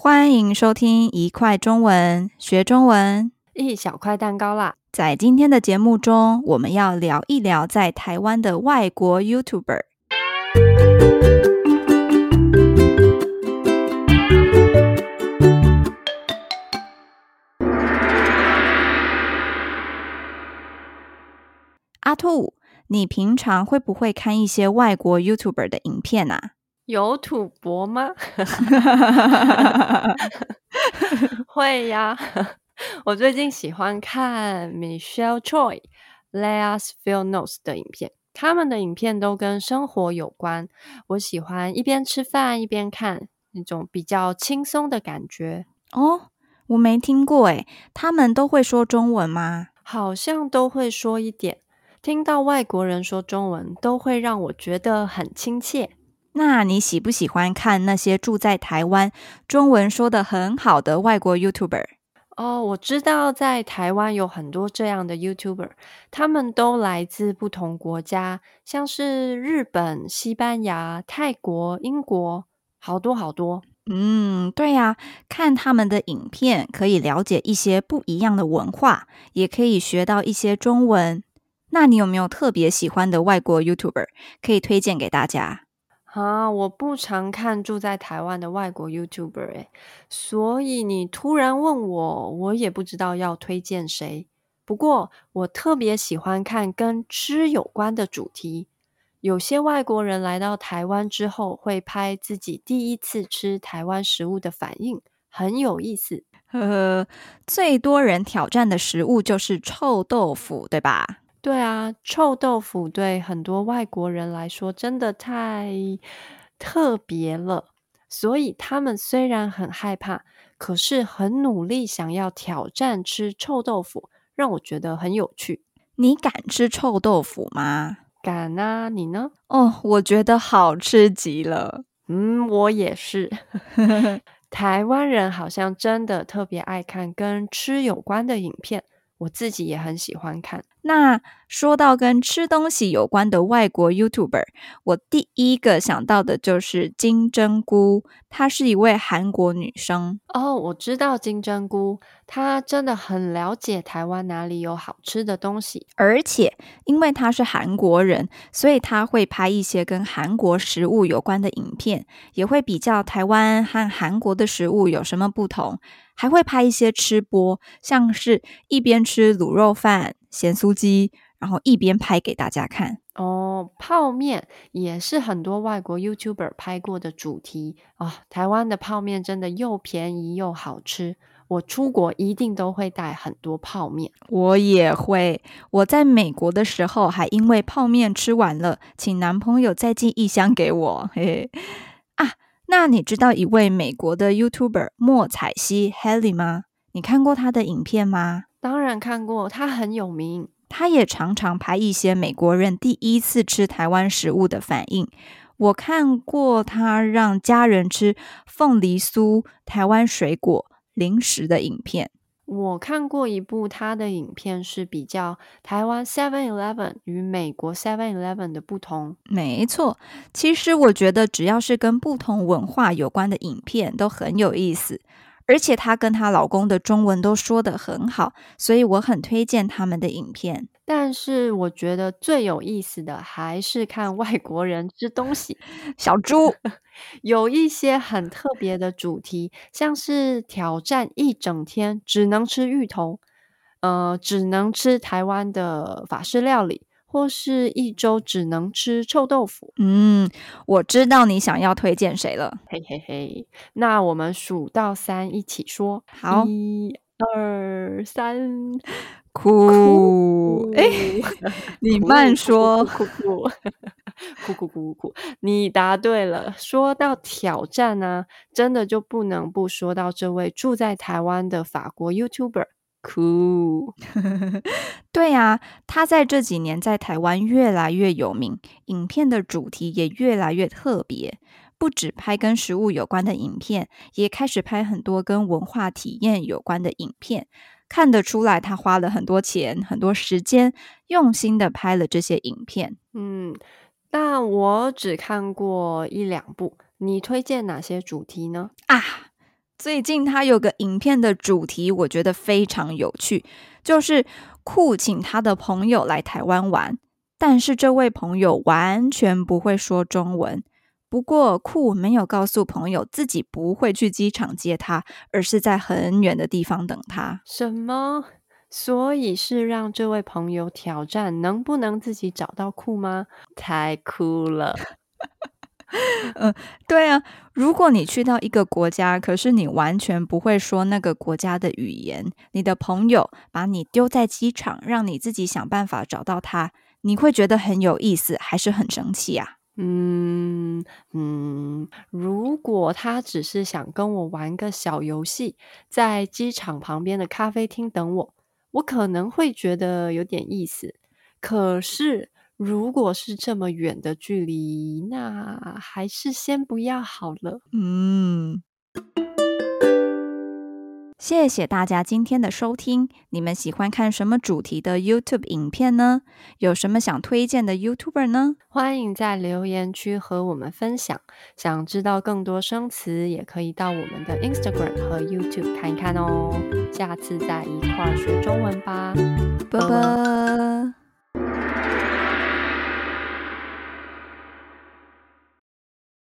欢迎收听一块中文学中文，一小块蛋糕啦！在今天的节目中，我们要聊一聊在台湾的外国 YouTuber。阿兔，你平常会不会看一些外国 YouTuber 的影片啊？有土博吗？会呀，我最近喜欢看 Michelle Choi、Leah Spheelnows 的影片，他们的影片都跟生活有关。我喜欢一边吃饭一边看，那种比较轻松的感觉。哦，我没听过诶，他们都会说中文吗？好像都会说一点。听到外国人说中文，都会让我觉得很亲切。那你喜不喜欢看那些住在台湾、中文说的很好的外国 YouTuber？哦，我知道在台湾有很多这样的 YouTuber，他们都来自不同国家，像是日本、西班牙、泰国、英国，好多好多。嗯，对呀，看他们的影片可以了解一些不一样的文化，也可以学到一些中文。那你有没有特别喜欢的外国 YouTuber 可以推荐给大家？啊，我不常看住在台湾的外国 YouTuber 诶，所以你突然问我，我也不知道要推荐谁。不过我特别喜欢看跟吃有关的主题。有些外国人来到台湾之后，会拍自己第一次吃台湾食物的反应，很有意思。呵呵，最多人挑战的食物就是臭豆腐，对吧？对啊，臭豆腐对很多外国人来说真的太特别了，所以他们虽然很害怕，可是很努力想要挑战吃臭豆腐，让我觉得很有趣。你敢吃臭豆腐吗？敢啊，你呢？哦，我觉得好吃极了。嗯，我也是。台湾人好像真的特别爱看跟吃有关的影片。我自己也很喜欢看。那说到跟吃东西有关的外国 YouTuber，我第一个想到的就是金针菇，她是一位韩国女生。哦，我知道金针菇，她真的很了解台湾哪里有好吃的东西，而且因为她是韩国人，所以她会拍一些跟韩国食物有关的影片，也会比较台湾和韩国的食物有什么不同。还会拍一些吃播，像是一边吃卤肉饭、咸酥鸡，然后一边拍给大家看。哦，泡面也是很多外国 YouTuber 拍过的主题啊。哦，台湾的泡面真的又便宜又好吃，我出国一定都会带很多泡面。我也会，我在美国的时候还因为泡面吃完了，请男朋友再寄一箱给我。嘿嘿啊。那你知道一位美国的 YouTuber 莫彩希 Helly 吗？你看过他的影片吗？当然看过，他很有名。他也常常拍一些美国人第一次吃台湾食物的反应。我看过他让家人吃凤梨酥、台湾水果、零食的影片。我看过一部他的影片，是比较台湾 Seven Eleven 与美国 Seven Eleven 的不同。没错，其实我觉得只要是跟不同文化有关的影片都很有意思，而且她跟她老公的中文都说得很好，所以我很推荐他们的影片。但是我觉得最有意思的还是看外国人吃东西。小猪有一些很特别的主题，像是挑战一整天只能吃芋头，呃，只能吃台湾的法式料理，或是一周只能吃臭豆腐。嗯，我知道你想要推荐谁了。嘿嘿嘿，那我们数到三一起说。好，一二三。哭，哎，你慢说，哭哭哭哭哭哭，你答对了。说到挑战呢，真的就不能不说到这位住在台湾的法国 YouTuber，酷。对啊，他在这几年在台湾越来越有名，影片的主题也越来越特别，不只拍跟食物有关的影片，也开始拍很多跟文化体验有关的影片。看得出来，他花了很多钱、很多时间，用心的拍了这些影片。嗯，但我只看过一两部。你推荐哪些主题呢？啊，最近他有个影片的主题，我觉得非常有趣，就是酷请他的朋友来台湾玩，但是这位朋友完全不会说中文。不过酷没有告诉朋友自己不会去机场接他，而是在很远的地方等他。什么？所以是让这位朋友挑战能不能自己找到酷吗？太酷了！嗯，对啊，如果你去到一个国家，可是你完全不会说那个国家的语言，你的朋友把你丢在机场，让你自己想办法找到他，你会觉得很有意思，还是很生气啊？嗯嗯，如果他只是想跟我玩个小游戏，在机场旁边的咖啡厅等我，我可能会觉得有点意思。可是，如果是这么远的距离，那还是先不要好了。嗯。谢谢大家今天的收听。你们喜欢看什么主题的 YouTube 影片呢？有什么想推荐的 YouTuber 呢？欢迎在留言区和我们分享。想知道更多生词，也可以到我们的 Instagram 和 YouTube 看一看哦。下次再一块儿学中文吧，拜拜。